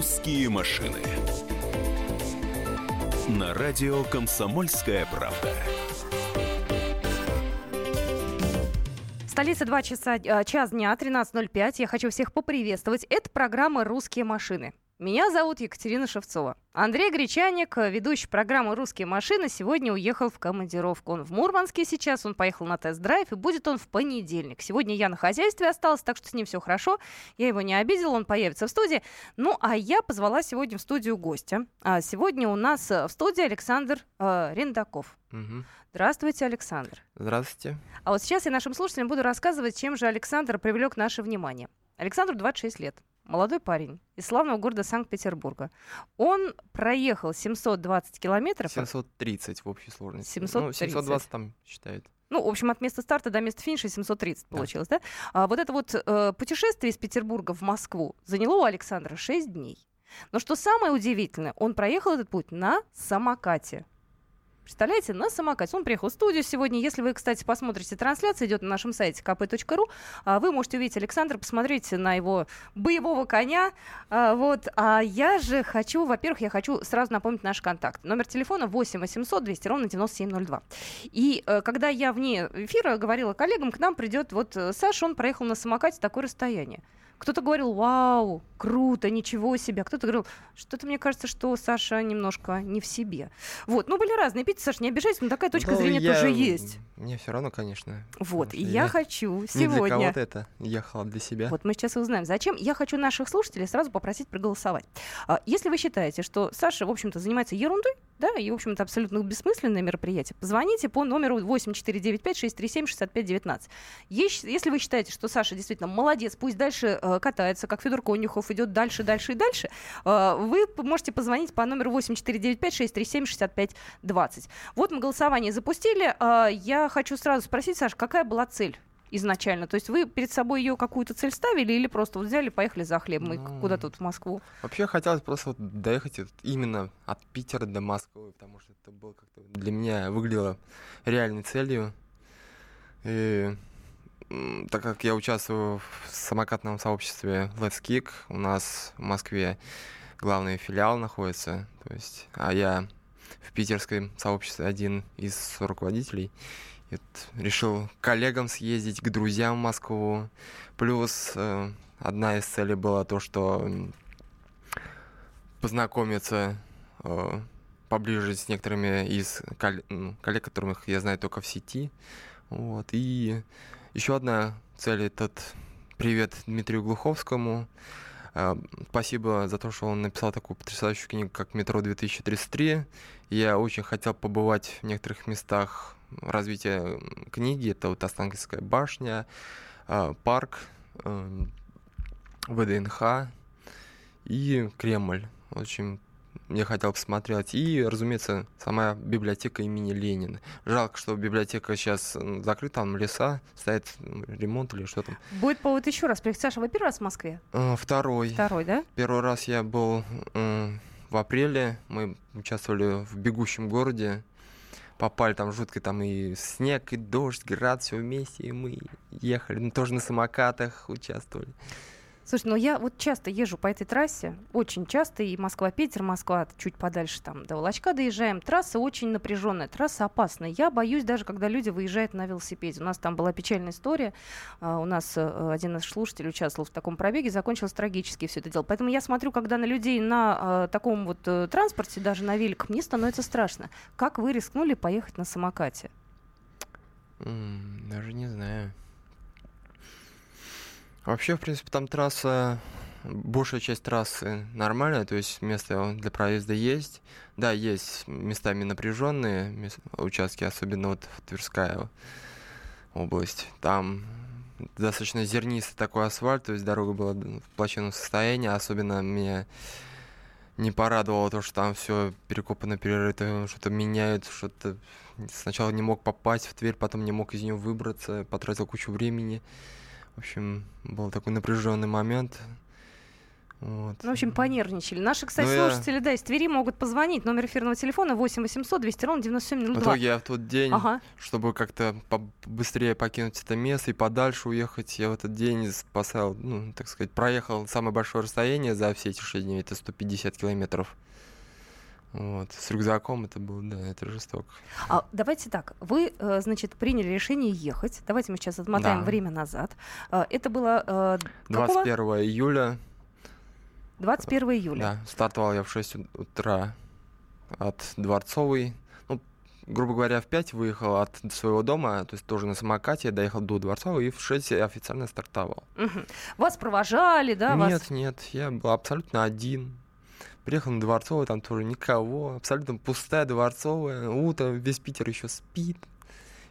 «Русские машины» на радио «Комсомольская правда». Столица 2 часа, э, час дня, 13.05. Я хочу всех поприветствовать. Это программа «Русские машины». Меня зовут Екатерина Шевцова. Андрей Гречаник, ведущий программы «Русские машины», сегодня уехал в командировку. Он в Мурманске сейчас, он поехал на тест-драйв, и будет он в понедельник. Сегодня я на хозяйстве осталась, так что с ним все хорошо. Я его не обидела, он появится в студии. Ну, а я позвала сегодня в студию гостя. А сегодня у нас э, в студии Александр э, Рендаков. Угу. Здравствуйте, Александр. Здравствуйте. А вот сейчас я нашим слушателям буду рассказывать, чем же Александр привлек наше внимание. Александру 26 лет молодой парень из славного города Санкт-Петербурга. Он проехал 720 километров. 730 в общей сложности. 730. Ну, 720 там считают. Ну, в общем, от места старта до места финиша 730 да. получилось, да? А вот это вот э, путешествие из Петербурга в Москву заняло у Александра 6 дней. Но что самое удивительное, он проехал этот путь на самокате. Представляете, на самокате. Он приехал в студию сегодня. Если вы, кстати, посмотрите трансляцию, идет на нашем сайте kp.ru, а, вы можете увидеть Александра, посмотреть на его боевого коня. А, вот. А я же хочу, во-первых, я хочу сразу напомнить наш контакт. Номер телефона 8 800 200 ровно 9702. И э, когда я вне эфира говорила коллегам, к нам придет вот э, Саша, он проехал на самокате такое расстояние. Кто-то говорил, вау, круто, ничего себе. Кто-то говорил, что-то мне кажется, что Саша немножко не в себе. Вот, ну были разные эпитеты, Саша, не обижайся, но такая точка ну, зрения я... тоже есть. Мне все равно, конечно. Вот, и я, я хочу сегодня... Не для кого-то это, ехала для себя. Вот мы сейчас узнаем, зачем. Я хочу наших слушателей сразу попросить проголосовать. А, если вы считаете, что Саша, в общем-то, занимается ерундой, да, и, в общем-то, абсолютно бессмысленное мероприятие, позвоните по номеру 8495-637-6519. Если вы считаете, что Саша действительно молодец, пусть дальше э, катается, как Федор Конюхов идет дальше, дальше и дальше, э, вы можете позвонить по номеру 8495-637-6520. Вот мы голосование запустили. Э, я хочу сразу спросить, Саша, какая была цель изначально? То есть вы перед собой ее какую-то цель ставили или просто вот взяли, поехали за хлебом ну, куда-то вот в Москву? Вообще хотелось просто вот доехать вот именно от Питера до Москвы, потому что это было как-то для меня выглядело реальной целью. И так как я участвую в самокатном сообществе Let's Kick, у нас в Москве главный филиал находится, то есть, а я в питерском сообществе один из руководителей. И вот решил коллегам съездить, к друзьям в Москву. Плюс э, одна из целей была то, что познакомиться э, поближе с некоторыми из коллег, ну, коллег, которых я знаю только в сети. Вот. И еще одна цель этот привет Дмитрию Глуховскому. Э, спасибо за то, что он написал такую потрясающую книгу, как «Метро 2033». Я очень хотел побывать в некоторых местах развития книги. Это вот Останкинская башня, э, парк, э, ВДНХ и Кремль. Очень я хотел посмотреть. И, разумеется, сама библиотека имени Ленина. Жалко, что библиотека сейчас закрыта, там леса, стоит ремонт или что там. Будет повод еще раз приехать. Саша, вы первый раз в Москве? А, второй. Второй, да? Первый раз я был в апреле. Мы участвовали в «Бегущем городе». Попали там жутко, там и снег, и дождь, град, все вместе, и мы ехали. Ну, тоже на самокатах участвовали. Слушай, ну я вот часто езжу по этой трассе, очень часто, и Москва-Питер, Москва чуть подальше там до Волочка доезжаем. Трасса очень напряженная, трасса опасная. Я боюсь даже, когда люди выезжают на велосипеде. У нас там была печальная история. Uh, у нас uh, один из слушателей участвовал в таком пробеге, закончилось трагически все это дело. Поэтому я смотрю, когда на людей на uh, таком вот э, транспорте, даже на великах, мне становится страшно. Как вы рискнули поехать на самокате? Даже не знаю. Вообще, в принципе, там трасса, большая часть трассы нормальная, то есть место для проезда есть. Да, есть местами напряженные участки, особенно вот Тверская область. Там достаточно зернистый такой асфальт, то есть дорога была в плачевном состоянии, особенно меня не порадовало то, что там все перекопано, перерыто, что-то меняют, что-то сначала не мог попасть в Тверь, потом не мог из нее выбраться, потратил кучу времени. В общем, был такой напряженный момент. Вот. Ну, в общем, понервничали. Наши, кстати, Ну, я- слушатели, да, из Твери могут позвонить. Номер эфирного телефона 8 800 200 ровно В 9702. итоге я в тот день, Ага. чтобы как-то быстрее покинуть это место и подальше уехать, я в этот день спасал, ну, так сказать, проехал самое большое расстояние за все эти 6 дней, это 150 километров. Вот. С рюкзаком это было, да, это жестоко. А давайте так. Вы, э, значит, приняли решение ехать. Давайте мы сейчас отмотаем Да. время назад. Э, Это было э, какого? 21 июля 21 июля. Да, стартовал я в 6 ут- утра от Дворцовой. Ну, грубо говоря, в 5 выехал от своего дома, то есть тоже на самокате, доехал до Дворцовой и в 6 я официально стартовал. Мгм. Вас провожали, да? вас- нет, нет, я был абсолютно один. Приехал на Дворцовую, там тоже никого, абсолютно пустая Дворцовая, утро, весь Питер еще спит.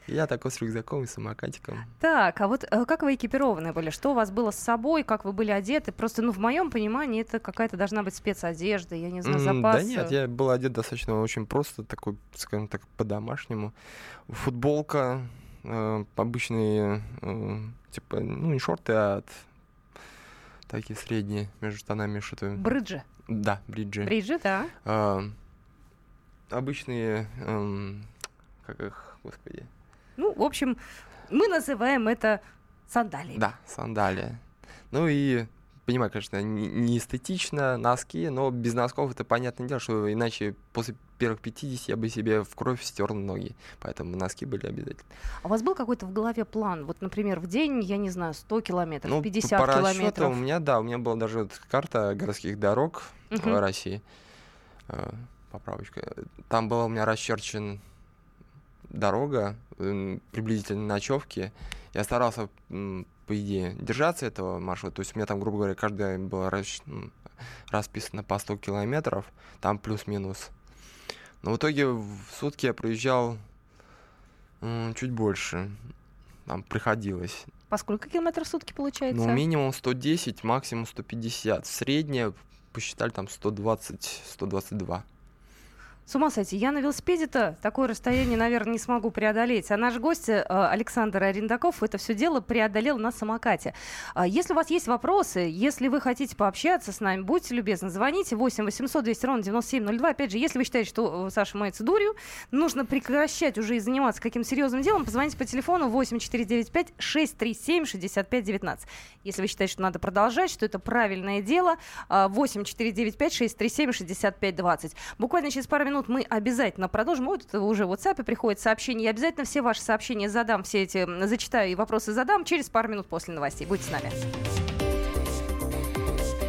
Я такой с рюкзаком и самокатиком. Так, а вот э, как вы экипированы были? Что у вас было с собой? Как вы были одеты? Просто, ну, в моем понимании, это какая-то должна быть спецодежда, я не знаю, М, запас. Да нет, я был одет достаточно очень просто, такой, скажем так, по-домашнему. Футболка, э, обычные, э, типа, ну, не шорты, а от- такие средние между штанами что-то. Бриджи. Да, бриджи. Бриджи, да. А, обычные, эм, как их, господи. Ну, в общем, мы называем это сандалиями. Да, сандалии. Ну и понимаю, конечно, не, не эстетично, носки, но без носков это понятное дело, что иначе после первых 50 я бы себе в кровь стер ноги. Поэтому носки были обязательно. А у вас был какой-то в голове план? Вот, например, в день, я не знаю, 100 километров, Ну, 50 по километров. у меня, да, у меня была даже вот карта городских дорог в России. Э, Поправочка. Там была у меня расчерчен дорога, приблизительно ночевки. Я старался, по идее, держаться этого маршрута. То есть у меня там, грубо говоря, каждая была расч- м, расписана по 100 километров, там плюс-минус. Но в итоге в сутки я проезжал чуть больше. Там приходилось. По сколько километров в сутки получается? Ну, минимум 110, максимум 150. Среднее посчитали там 120-122. С ума сойти. Я на велосипеде-то такое расстояние, наверное, не смогу преодолеть. А наш гость э, Александр Арендаков это все дело преодолел на самокате. А Если у вас есть вопросы, если вы хотите пообщаться с нами, будьте любезны, звоните 8 800 200 ровно 9702. Опять же, если вы считаете, что э, Саша мается дурью, нужно прекращать уже и заниматься каким-то серьезным делом, позвоните по телефону 8495 637 6519. Если вы считаете, что надо продолжать, что это правильное дело, а, 8495 637 6520. Буквально через пару минут мы обязательно продолжим. Вот это уже в WhatsApp приходит сообщение. Я обязательно все ваши сообщения задам, все эти зачитаю и вопросы задам через пару минут после новостей. Будьте с нами.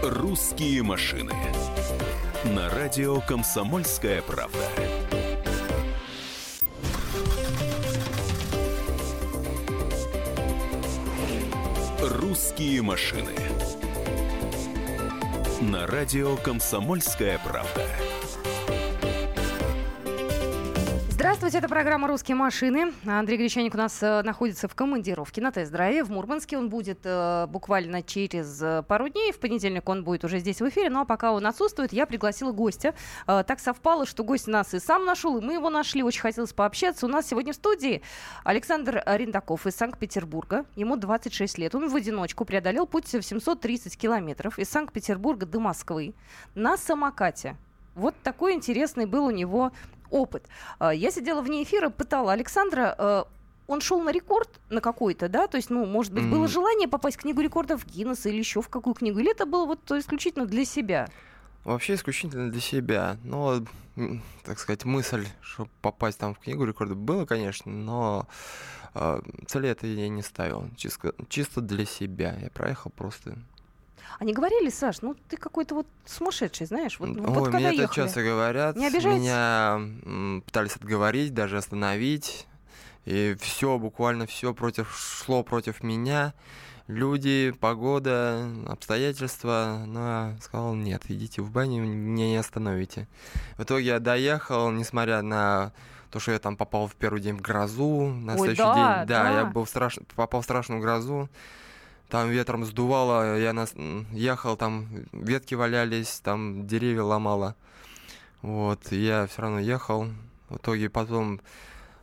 «Русские машины» на радио «Комсомольская правда». «Русские машины» на радио «Комсомольская правда». Здравствуйте, это программа «Русские машины». Андрей Гречаник у нас э, находится в командировке на тест-драйве в Мурманске. Он будет э, буквально через э, пару дней. В понедельник он будет уже здесь в эфире. Ну а пока он отсутствует, я пригласила гостя. Так совпало, что гость нас и сам нашел, и мы его нашли. Очень хотелось пообщаться. У нас сегодня в студии Александр Рендаков из Санкт-Петербурга. Ему 26 лет. Он в одиночку преодолел путь в 730 километров из Санкт-Петербурга до Москвы на самокате. Вот такой интересный был у него опыт. А, Я сидела вне эфира, пытала Александра, э, он шел на рекорд на какой-то, да? То есть, ну, может быть, было желание попасть в книгу рекордов Гиннесса или еще в какую книгу? Или это было вот исключительно для себя? Вообще исключительно для себя. Но, так сказать, мысль, чтобы попасть там в книгу рекордов, было, конечно, но э, цели это я не ставил. Чисто, чисто для себя. Я проехал просто. Они говорили, Саш, ну ты какой-то вот сумасшедший, знаешь? Вот, Ой, вот когда меня это часто говорят. Не? Меня пытались отговорить, даже остановить. И все, буквально все против шло против меня. Люди, погода, обстоятельства. Но я сказал, нет, идите в баню, меня не остановите. В итоге я доехал, несмотря на то, что я там попал в первый день в грозу, на Ой, следующий да, день, да, я да. был в страш... попал в страшную грозу. Там ветром сдувало, я нас... ехал, там ветки валялись, там деревья ломало. Вот, я все равно ехал. В итоге потом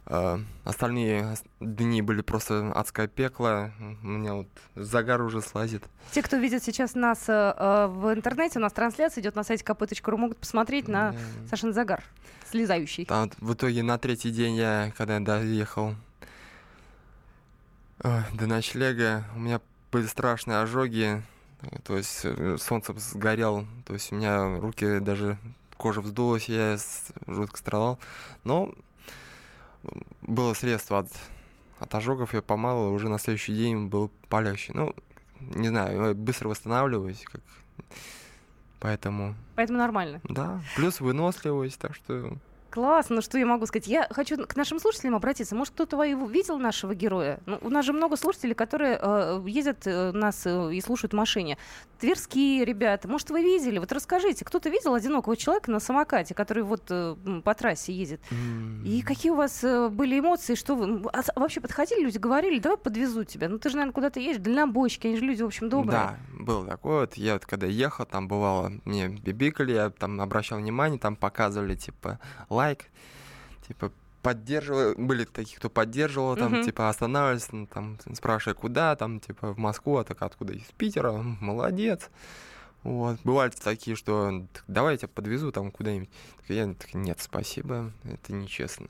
Э, остальные ос- дни были просто адское пекло. У меня вот загар уже слазит. Те, кто видит сейчас нас э, э, в интернете, у нас трансляция идет на сайте kp.ru, могут посмотреть на Э, Сашин загар, слезающий. Там в итоге на третий день я, когда я доехал ой, до ночлега, у меня были страшные ожоги, э, то есть э, солнцем сгорел, то есть у меня руки даже кожа вздулась, я жутко страдал, но было средство от, от ожогов, я помал, и уже на следующий день был полегче. Ну, не знаю, я быстро восстанавливаюсь, как... поэтому, Поэтому нормально. да, плюс выносливость, так что Классно, ну что я могу сказать? Я хочу к нашим слушателям обратиться. Может, кто-то видел нашего героя? Ну, у нас же много слушателей, которые э, ездят э, нас э, и слушают в машине. Тверские ребята. Может, вы видели? Вот расскажите, кто-то видел одинокого человека на самокате, который вот э, по трассе едет? И какие у вас э, были эмоции? Что вы а вообще подходили люди, говорили, давай подвезу тебя. Ну ты же, наверное, куда-то едешь, дальнобойщики, они же люди, в общем, добрые. Да, был такой вот. Я вот когда ехал, там бывало, мне бибикали, я там обращал внимание, там показывали, типа, лайк, типа, поддерживал, были такие, кто поддерживал, там, Мгм. типа, останавливались, ну, там, спрашивая, куда, там, типа, в Москву, а так откуда, из Питера, молодец. Вот, бывали такие, что «Так давай я тебя подвезу там куда-нибудь. Так Я так, нет, спасибо, это нечестно.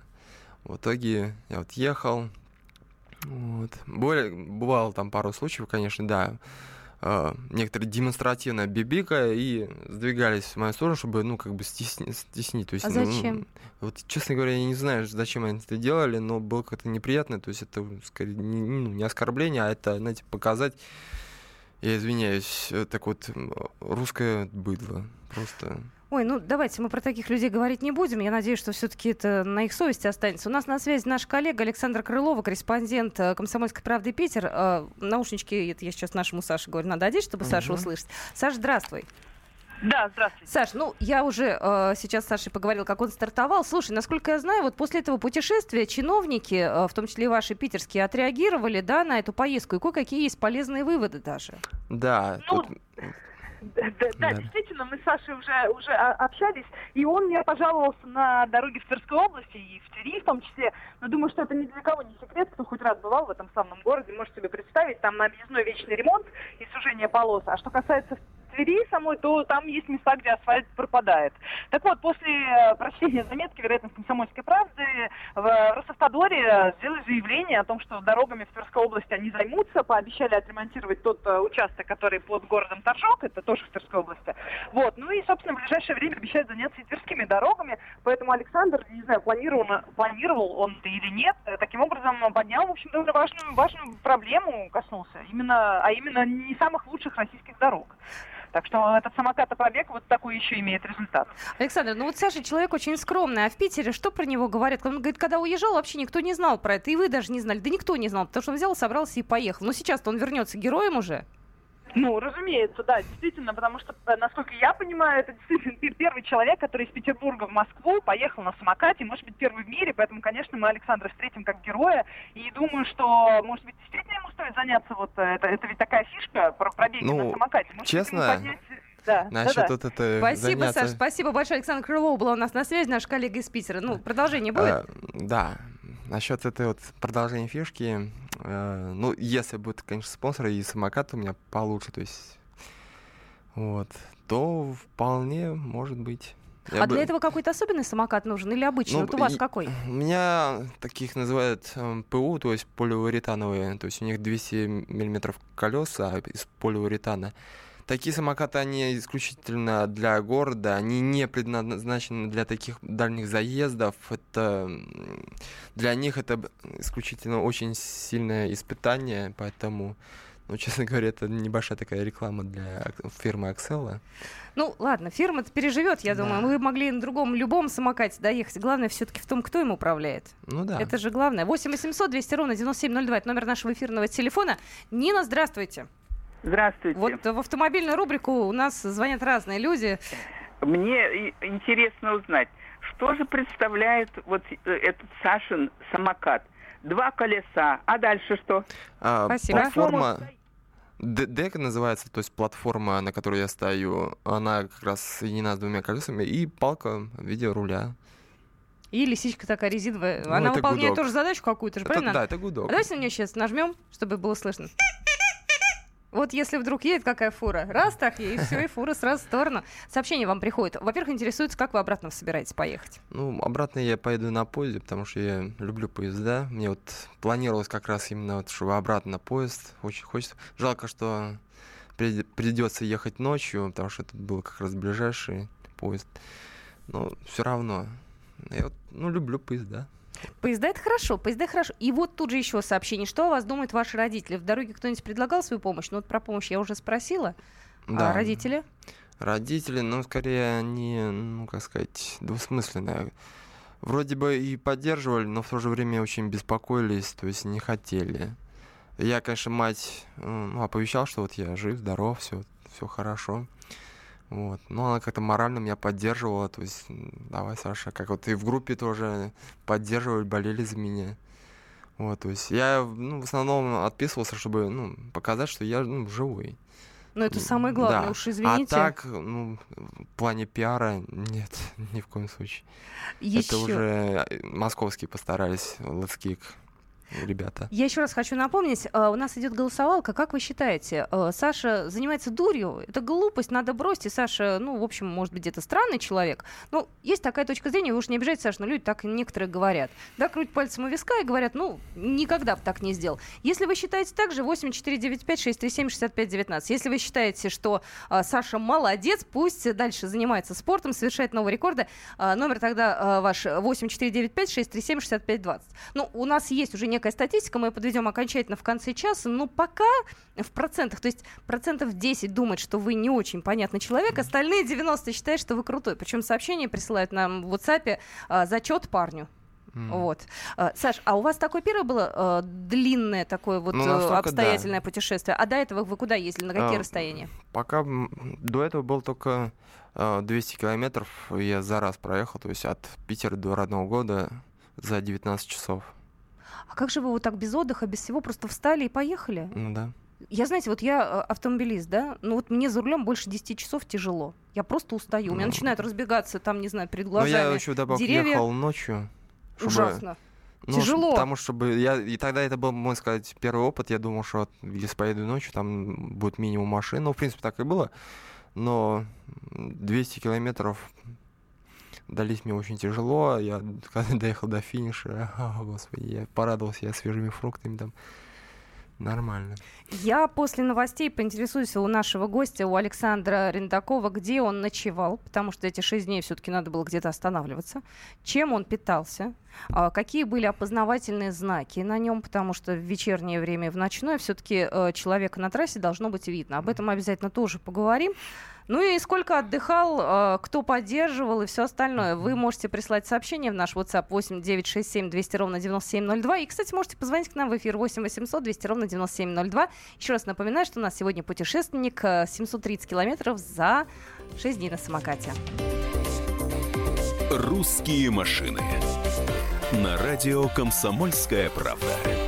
В итоге я вот ехал, вот. Более, бывало там пару случаев, конечно, да. Э, некоторые демонстративно бибика и сдвигались в мою сторону, чтобы, ну, как бы стесни- стеснить. То есть, А ну, зачем? вот, честно говоря, я не знаю, зачем они это делали, но было как-то неприятно. То есть это, скорее, не, ну, не оскорбление, а это, знаете, показать, я извиняюсь, э, так вот, русское быдло. Просто... Ой, ну давайте мы про таких людей говорить не будем. Я надеюсь, что все-таки это на их совести останется. У нас на связи наш коллега Александр Крылова, корреспондент э, «Комсомольской правды» Питер. Э, Наушнички, это я сейчас нашему Саше говорю, надо одеть, чтобы Сашу Мгм. услышать. Саш, здравствуй. Да, здравствуйте. Саш, ну я уже э, сейчас с Сашей поговорил, как он стартовал. Слушай, насколько я знаю, вот после этого путешествия чиновники, э, в том числе и ваши питерские, отреагировали, да, на эту поездку, и кое-какие есть полезные выводы даже. Да, Ну, тут Да, да, действительно, мы с Сашей уже, уже общались, и он мне пожаловался на дороге в Тверской области и в Твери в том числе. Но думаю, что это ни для кого не секрет, кто хоть раз бывал в этом славном городе, может себе представить, там на объездной вечный ремонт и сужение полос. А что касается Твери самой, то там есть места, где асфальт пропадает. Так вот, после э, прочтения заметки, вероятно, в «Комсомольской правды», в Росавтодоре сделали заявление о том, что дорогами в Тверской области они займутся, пообещали отремонтировать тот э, участок, который под городом Торжок, это тоже в Тверской области. Вот, ну и, собственно, в ближайшее время обещают заняться и тверскими дорогами, поэтому Александр, не знаю, планировал, планировал он это или нет, э, таким образом поднял, в общем, довольно важную, важную проблему коснулся, именно, а именно не самых лучших российских дорог. Так что этот самокатопробег вот такой еще имеет результат. Александр, ну вот Саша человек очень скромный, а в Питере что про него говорят? Он говорит, когда уезжал, вообще никто не знал про это, и вы даже не знали, да никто не знал, потому что он взял, собрался и поехал. Но сейчас-то он вернется героем уже. Ну, разумеется, да, действительно, потому что, э, насколько я понимаю, это действительно пер- первый человек, который из Петербурга в Москву поехал на самокате, может быть, первый в мире, поэтому, конечно, мы Александра встретим как героя, и думаю, что, может быть, действительно ему стоит заняться, вот, э, это, это ведь такая фишка про пробеги Ну, на самокате. Может честно, поднять- Да, насчет да, да. вот это Спасибо, заняться- Саш, спасибо большое. Александр Крылов был у нас на связи, наш коллега из Питера. Ну, продолжение будет? Э, да, насчет этой вот продолжения фишки, э, ну, если будет, конечно, спонсор и самокат у меня получше, то есть, вот, то вполне может быть. Я а бы- для этого какой-то особенный самокат нужен или обычный? Ну, вот у вас и- какой? У меня таких называют эм, ПУ, то есть полиуретановые, то есть у них 200 миллиметров колеса из полиуретана. Такие самокаты, они исключительно для города, они не предназначены для таких дальних заездов. Это для них это исключительно очень сильное испытание, поэтому, ну, честно говоря, это небольшая такая реклама для фирмы Аксела. Ну, ладно, фирма-то переживет, я Да. думаю. Мы могли на другом, любом самокате доехать. Главное все-таки в том, кто им управляет. Ну да. Это же главное. 8 800 200 ровно 9702. Это номер нашего эфирного телефона. Нина, здравствуйте. Здравствуйте. Вот в автомобильную рубрику у нас звонят разные люди. Мне интересно узнать, что же представляет вот э, этот Сашин самокат? Два колеса, а дальше что? А, Спасибо. Платформа Д- Дек называется, то есть платформа, на которой я стою, она как раз соединена с двумя колесами, и палка в виде руля. И лисичка такая резиновая. Ну, Она выполняет гудок. тоже задачу какую-то же, Это, правильно? да, это А гудок. давайте на нее сейчас нажмем, чтобы было слышно. Вот если вдруг едет какая фура, раз так и все, и фура сразу в сторону. Сообщение вам приходит. Во-первых, интересуется, как вы обратно собираетесь поехать. Ну, обратно я поеду на поезде, потому что я люблю поезда. Мне вот планировалось как раз именно, вот, чтобы обратно на поезд. Очень хочется. Жалко, что при- придется ехать ночью, потому что это был как раз ближайший поезд. Но все равно. Я вот, ну, люблю поезда. Поезда это хорошо, поезда хорошо. И вот тут же еще сообщение. Что о вас думают ваши родители? В дороге кто-нибудь предлагал свою помощь? Ну вот про помощь я уже спросила. А родители? Родители, ну, скорее, они, ну, как сказать, двусмысленные. Вроде бы и поддерживали, но в то же время очень беспокоились, то есть не хотели. Я, конечно, мать э, ну, оповещал, что вот я жив, здоров, все, все хорошо. Вот. Но она как-то морально меня поддерживала, то есть, давай, Саша, как вот и в группе тоже поддерживали, болели за меня. Вот, то есть я, ну, в основном отписывался, чтобы, ну, показать, что я, ну, живой. Ну это самое главное, Да. уж извините. А так, ну, в плане пиара, нет, ни в коем случае. Еще. Это уже э, московские постарались, Лацкик, ребята. Я еще раз хочу напомнить, э, у нас идет голосовалка. Как вы считаете, э, Саша занимается дурью? Это глупость, надо бросить. И Саша, ну, в общем, может быть, где-то странный человек. Ну, есть такая точка зрения, вы уж не обижайтесь, Саша, но люди так некоторые говорят. Да, крутят пальцем у виска и говорят, ну, никогда бы так не сделал. Если вы считаете так же, 8495-637-6519. Если вы считаете, что э, Саша молодец, пусть дальше занимается спортом, совершает новые рекорды, номер тогда ваш 8495-637-6520. Ну, у нас есть уже некая статистика, мы ее подведем окончательно в конце часа, но пока в процентах, то есть процентов 10 думает, что вы не очень понятный человек, остальные 90 считают, что вы крутой. Причем сообщения присылают нам в WhatsApp э, зачет парню. Вот. Э, Саш, а у вас такое первое было э, длинное такое вот Ну, э, настолько да. обстоятельное путешествие? А до этого вы куда ездили? На какие А, расстояния? Пока до этого был только э, 200 километров, я за раз проехал, то есть от Питера до родного года за 19 часов. А как же вы вот так без отдыха, без всего просто встали и поехали? Ну да. Я, знаете, вот я э, автомобилист, да, ну вот мне за рулем больше 10 часов тяжело. Я просто устаю. У меня Ну. начинают разбегаться там, не знаю, перед Но глазами. я еще вдобавок деревья. ехал ночью. чтобы- Ужасно. Ну, Тяжело. Потому что я и тогда это был, можно сказать, первый опыт. Я думал, что если поеду ночью, там будет минимум машин. Ну, в принципе, так и было. Но 200 километров дались мне очень тяжело. Я когда доехал до финиша, о, господи, я порадовался я свежими фруктами там. Нормально. Я после новостей поинтересуюсь у нашего гостя, у Александра Рендакова, где он ночевал, потому что эти шесть дней все-таки надо было где-то останавливаться, чем он питался, а, какие были опознавательные знаки на нем, потому что в вечернее время и в ночное все-таки человека на трассе должно быть видно. Об этом обязательно тоже поговорим. Ну и сколько отдыхал, э, кто поддерживал и все остальное. Вы можете прислать сообщение в наш WhatsApp 8 967 200 ровно 9702. И, кстати, можете позвонить к нам в эфир 8 800 200 ровно 9702. Еще раз напоминаю, что у нас сегодня путешественник э, 730 километров за 6 дней на самокате. «Русские машины» на радио «Комсомольская правда».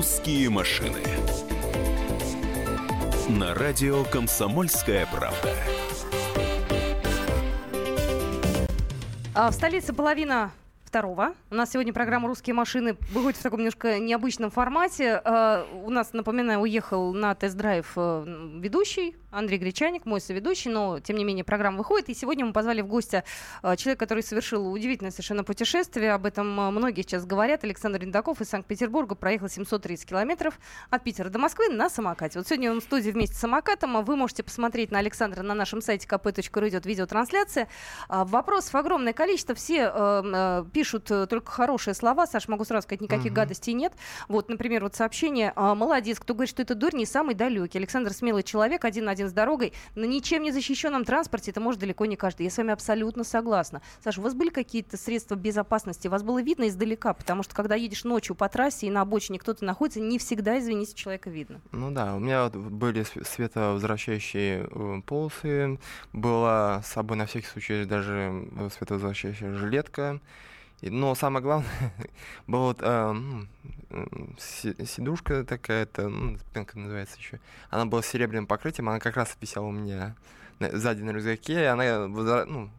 «Русские машины» на радио «Комсомольская правда». А в столице половина второго. У нас сегодня программа «Русские машины» выходит в таком немножко необычном формате. Э, у нас, напоминаю, уехал на тест-драйв э, ведущий Андрей Гречаник, мой соведущий, но, тем не менее, программа выходит. И сегодня мы позвали в гости э, человека, который совершил удивительное совершенно путешествие. Об этом э, многие сейчас говорят. Александр Рендаков из Санкт-Петербурга проехал 730 километров от Питера до Москвы на самокате. Вот сегодня он в студии вместе с самокатом. Вы можете посмотреть на Александра на нашем сайте kp.ru идет видеотрансляция. А, Вопросов огромное количество. Все э, пишут только хорошие слова. Саш, могу сразу сказать, никаких Мгм. гадостей нет. Вот, например, вот сообщение. а, Молодец, кто говорит, что это дурь, не самый далекий. Александр смелый человек, один на один с дорогой. На ничем не защищенном транспорте это может далеко не каждый. Я с вами абсолютно согласна. Саша, у вас были какие-то средства безопасности? Вас было видно издалека? Потому что когда едешь ночью по трассе и на обочине кто-то находится, не всегда, извините, человека видно. Ну да, у меня были св- световозвращающие э, полосы, была с собой на всякий случай даже э, световозвращающая жилетка, Но самое главное, была вот си- сидушка такая-то, ну, спинка называется еще. Она была с серебряным покрытием, она как раз висела у меня на- сзади на рюкзаке, и она, ну,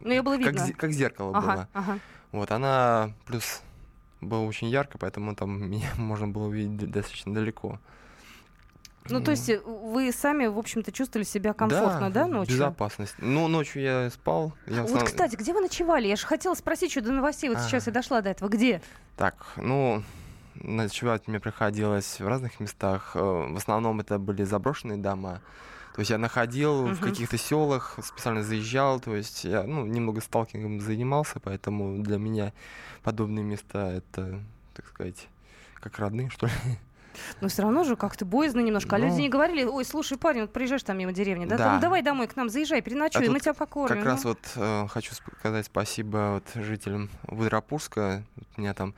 Ну, её было как, видно. зе- как зеркало Ага, было. ага. Вот, она плюс было очень ярко, поэтому там меня можно было увидеть достаточно далеко. Ну, то есть э, вы сами, в общем-то, чувствовали себя комфортно, да, ночью? Безопасность. Ну, ночью я спал. Я в Вот, основном- кстати, где вы ночевали? Я же хотела спросить еще до новостей, вот А. сейчас я дошла до этого. Где? Так, ну, ночевать мне приходилось в разных местах. Э, В основном это были заброшенные дома. То есть я находил в Мгм. каких-то селах, специально заезжал, то есть я ну, немного сталкингом занимался, поэтому для меня подобные места это, так сказать, как родные, что ли. Но все равно же как-то боязно немножко. А люди Ну. не говорили, ой, слушай, парень, вот приезжаешь там мимо деревни, да? Да. Ну, давай домой к нам, заезжай, переночуй, А мы тебя покормим. Как ну». раз вот э, хочу сказать спасибо вот жителям Выдропурска. Вот У меня там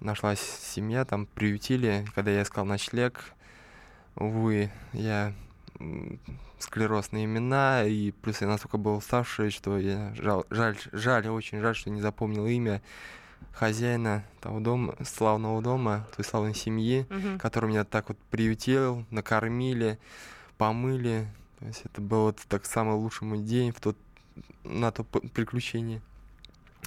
нашлась семья, там приютили, когда я искал ночлег. Увы, я м, склероз на имена, и плюс я настолько был уставший, что я жал- жаль, жаль, очень жаль, что не запомнил имя хозяина того дома, славного дома, той славной семьи, Мгм. который меня так вот приютил, накормили, помыли. То есть это был вот так самый лучший мой день в тот, на то приключение.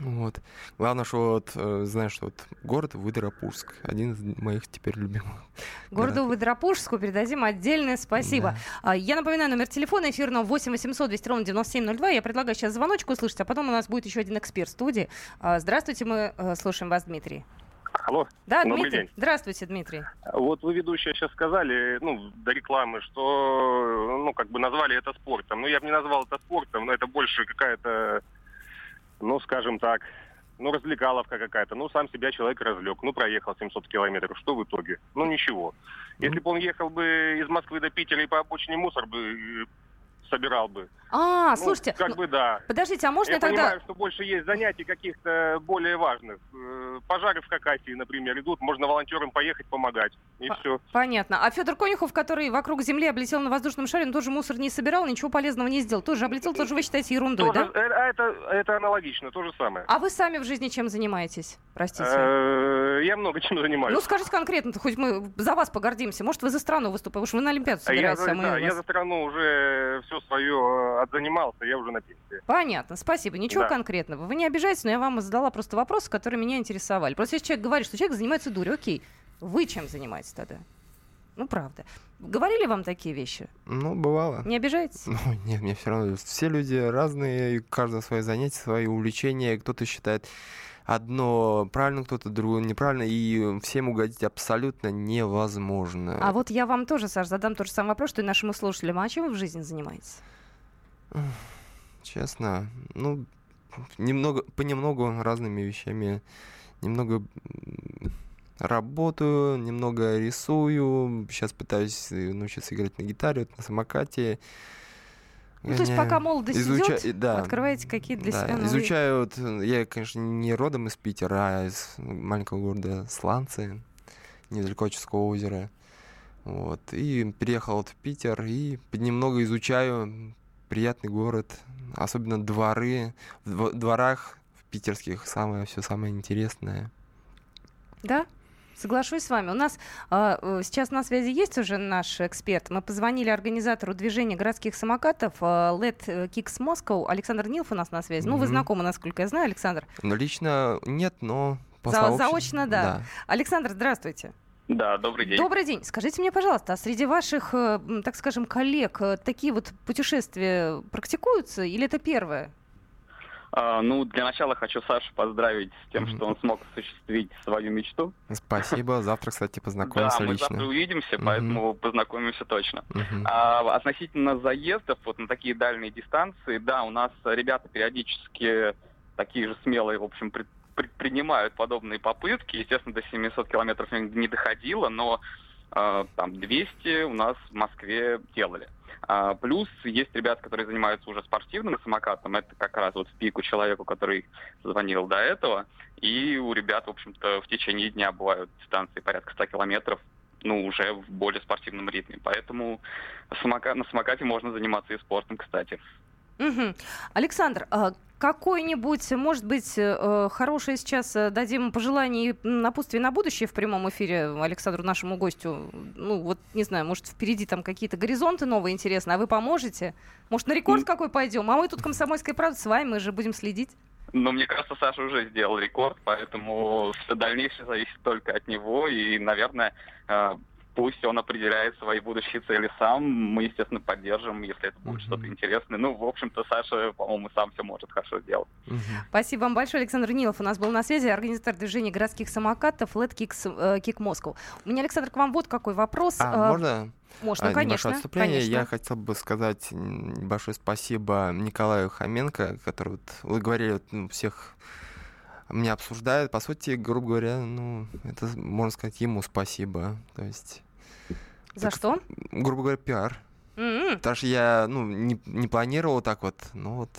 Вот. Главное, что вот, э, знаешь, что вот город Выдропурск, один из моих теперь любимых. Городу Выдропужску передадим отдельное спасибо. Да. А, Я напоминаю, номер телефона эфирного 8 800 200 ровно 9702. Я предлагаю сейчас звоночку услышать, а потом у нас будет еще один эксперт в студии. А, Здравствуйте, мы э, слушаем вас, Дмитрий. Алло, Да, Добрый Дмитрий. день. Здравствуйте, Дмитрий. вот вы, ведущие, сейчас сказали, ну, до рекламы, что, ну, как бы назвали это спортом. Ну, я бы не назвал это спортом, но это больше какая-то, ну, скажем так, ну, развлекаловка какая-то. Ну, сам себя человек развлек. Ну, проехал 700 километров. Что в итоге? Ну, ничего. Если бы он ехал бы из Москвы до Питера и по обочине мусор бы э, собирал бы. А, Ну, слушайте, как ну, бы да. подождите, а можно Я я тогда... понимаю, что больше есть занятий каких-то более важных. Э, Пожары в Хакасии, например, идут, можно волонтерам поехать помогать. И По- все. Понятно. А Федор Конюхов, который вокруг Земли облетел на воздушном шаре, он тоже мусор не собирал, ничего полезного не сделал. Тоже облетел, тоже вы считаете ерундой, Тоже- да? э, а это, это аналогично, то же самое. А вы сами в жизни чем занимаетесь? Простите. Э, Я много чем занимаюсь. Ну, скажите конкретно, хоть мы за вас погордимся. Может, вы за страну выступаете, что вы на Олимпиаду я, собираетесь, а мы я за страну уже все свое отзанимался, я уже на пенсии. Понятно, спасибо. Ничего Да. конкретного. Вы не обижайтесь, но я вам задала просто вопросы, которые меня интересовали. Просто если человек говорит, что человек занимается дурью, окей, вы чем занимаетесь тогда? Ну, правда. Говорили вам такие вещи? Ну, бывало. Не обижаетесь? Ну, нет, мне все равно. Все люди разные, каждого свои занятия, свои увлечения. Кто-то считает одно правильно, кто-то другое неправильно, и всем угодить абсолютно невозможно. А вот я вам тоже, Саш, задам тот же самый вопрос, что и нашему слушателям. А чем вы в жизни занимаетесь? Честно, ну, немного, понемногу разными вещами. Немного работаю, немного рисую. Сейчас пытаюсь э, научиться играть на гитаре, вот на самокате. Ну, то есть пока молодость Изуча- идет, да. открываете какие-то для Да, себя новые... изучаю, вот, э, я, конечно, не родом из Питера, а из маленького города Сланцы, недалеко от Ческого озера. Вот, и переехал вот в Питер и немного изучаю приятный город, особенно дворы. В дво- дворах в питерских самое все самое интересное. Да? Соглашусь с вами. У нас а, э, сейчас на связи есть уже наш эксперт. Мы позвонили организатору движения городских самокатов а, Let Kicks Moscow. Александр Нилов у нас на связи. Ну, вы знакомы, насколько я знаю, Александр. Но лично нет, но по За- сообществу- заочно, да. Александр, здравствуйте. Да, добрый день. Добрый день. Скажите мне, пожалуйста, а среди ваших, э, так скажем, коллег э, такие вот путешествия практикуются или это первое? А, ну, для начала хочу Сашу поздравить с тем, что он смог осуществить свою мечту. Спасибо. Завтра, кстати, познакомимся да, мы лично. завтра увидимся, поэтому познакомимся точно. Мгм. А, относительно заездов вот на такие дальние дистанции, да, у нас ребята периодически такие же смелые, в общем, пред- предпринимают подобные попытки. Естественно, до 700 километров не доходило, но а, там 200 у нас в Москве делали. А, плюс есть ребята, которые занимаются уже спортивным самокатом. Это как раз вот в пику человеку, который звонил до этого. И у ребят, в общем-то, в течение дня бывают дистанции порядка 100 километров, ну, уже в более спортивном ритме. Поэтому самока- на самокате можно заниматься и спортом, кстати. Мгм. Александр, а какой-нибудь, может быть, э, хорошее сейчас э, дадим пожелание и напутствие на будущее в прямом эфире Александру нашему гостю? Ну, вот, не знаю, может, впереди там какие-то горизонты новые интересные, а вы поможете? Может, на рекорд Ну. какой пойдем? А мы тут «Комсомольская правда» с вами, мы же будем следить. Но мне кажется, Саша уже сделал рекорд, поэтому все дальнейшее зависит только от него. И, наверное, э, пусть он определяет свои будущие цели сам. Мы, естественно, поддержим, если это будет Мгм. что-то интересное. Ну, в общем-то, Саша, по-моему, сам все может хорошо сделать. Мгм. Спасибо вам большое. Александр Нилов у нас был на связи, организатор движения городских самокатов Let Kicks, э, Kick Moscow. У меня, Александр, к вам вот какой вопрос. А, Э, можно Можно, а, конечно. небольшое отступление? конечно. Я хотел бы сказать м, небольшое спасибо Николаю Хоменко, который, вот, вы говорили, вот, ну, всех меня обсуждают. По сути, грубо говоря, ну, это, можно сказать, ему спасибо. То есть, За так- что? грубо говоря, пиар. М-м. Потому что я, ну, не, не планировал так вот, но вот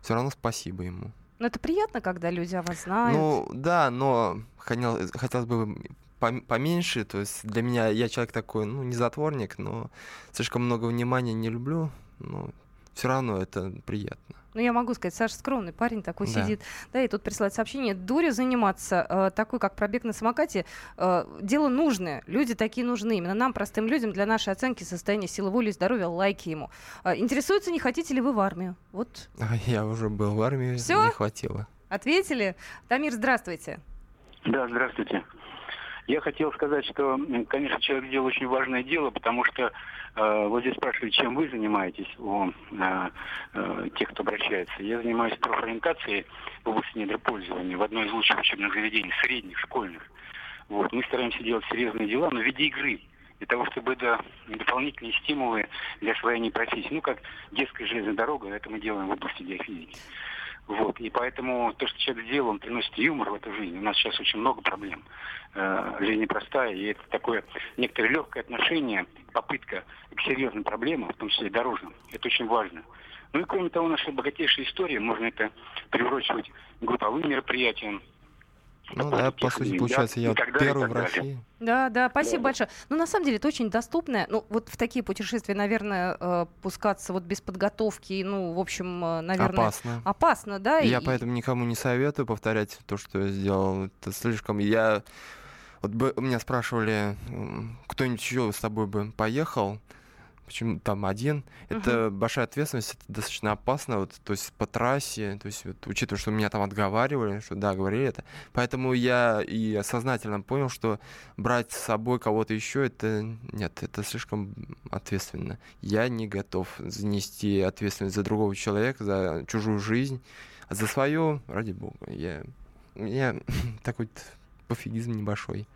все равно спасибо ему. Ну, это приятно, когда люди о вас знают. Ну, да, но хотел, хотелось бы пом- поменьше. То есть для меня, я человек такой, ну, не затворник, но слишком много внимания не люблю. Но все равно это приятно. Ну, я могу сказать, Саша скромный парень такой Да. сидит. Да, и тут присылает сообщение. Дуре заниматься, э, такой, как пробег на самокате, э, дело нужное. Люди такие нужны. Именно нам, простым людям, для нашей оценки состояния силы воли и здоровья, лайки ему. Э, интересуется, не хотите ли вы в армию? Вот, А Я уже был в армии, Всё? не хватило. ответили. Тамир, здравствуйте. Да, здравствуйте. Я хотел сказать, что, конечно, человек делал очень важное дело, потому что э, вот здесь спрашивали, чем вы занимаетесь у э, э, тех, кто обращается. Я занимаюсь профориентацией в области недропользования в одной из лучших учебных заведений, средних, школьных. Вот. Мы стараемся делать серьезные дела, но в виде игры для того, чтобы это дополнительные стимулы для освоения профессии. Ну, как детская железная дорога, это мы делаем в области геофизики. Вот. И поэтому то, что человек сделал, он приносит юмор в эту жизнь. У нас сейчас очень много проблем. Э, Жизнь непростая, и это такое некоторое легкое отношение, попытка к серьезным проблемам, в том числе дорожным. Это очень важно. Ну и кроме того, наша богатейшая история, можно это приурочивать групповым мероприятиям. Ну по да, по сути, получается, я далее, первый в. России. Да, да, спасибо Да. большое. Ну, на самом деле, это очень доступное. Ну, вот в такие путешествия, наверное, э, пускаться вот без подготовки, ну, в общем, э, наверное... Опасно. Опасно, да? Я и- поэтому никому не советую повторять то, что я сделал. Это слишком... Я... Вот бы меня спрашивали, кто-нибудь еще с тобой бы поехал, почему там один. Это большая ответственность, это достаточно опасно, вот, то есть по трассе, то есть вот, учитывая, что меня там отговаривали, что да, говорили это. Поэтому я и сознательно понял, что брать с собой кого-то еще, это нет, это слишком ответственно. Я не готов занести ответственность за другого человека, за чужую жизнь, а за свою, ради бога. Я, меня такой пофигизм небольшой.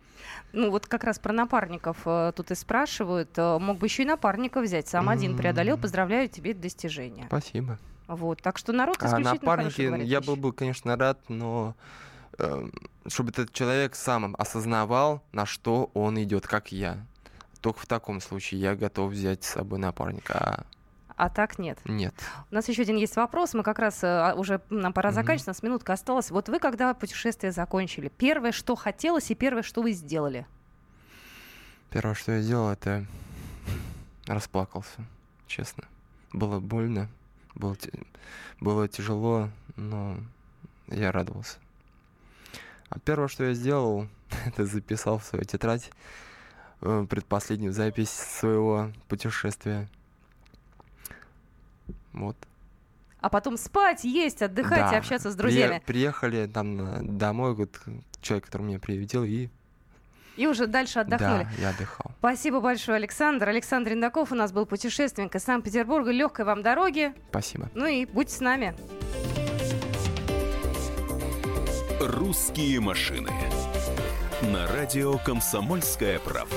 Ну, вот как раз про напарников э, тут и спрашивают. Э, мог бы еще и напарника взять. Сам один преодолел. Поздравляю тебе, это достижение. Спасибо. Вот. Так что народ А исключительно напарники, хороший говорит я был бы, конечно, рад, но эм, чтобы этот человек сам осознавал, на что он идет, как я. Только в таком случае я готов взять с собой напарника. А А так нет. нет. У нас еще один есть вопрос. Мы как раз э, уже нам пора заканчивать. У нас минутка осталась. Вот вы, когда путешествие закончили, первое, что хотелось, и первое, что вы сделали? Первое, что я сделал, это расплакался, честно. Было больно, было, было тяжело, но я радовался. А первое, что я сделал, это записал в свою тетрадь э, предпоследнюю запись своего путешествия. Вот. А потом спать, есть, отдыхать и Да. общаться с друзьями. приехали там на- домой, вот человек, который меня приютил, и И уже дальше отдохнули. да, я отдыхал. Спасибо большое, Александр. Александр Индаков у нас был путешественник из Санкт-Петербурга. Легкой вам дороги. Спасибо. Ну и будьте с нами. «Русские машины» на радио «Комсомольская правда».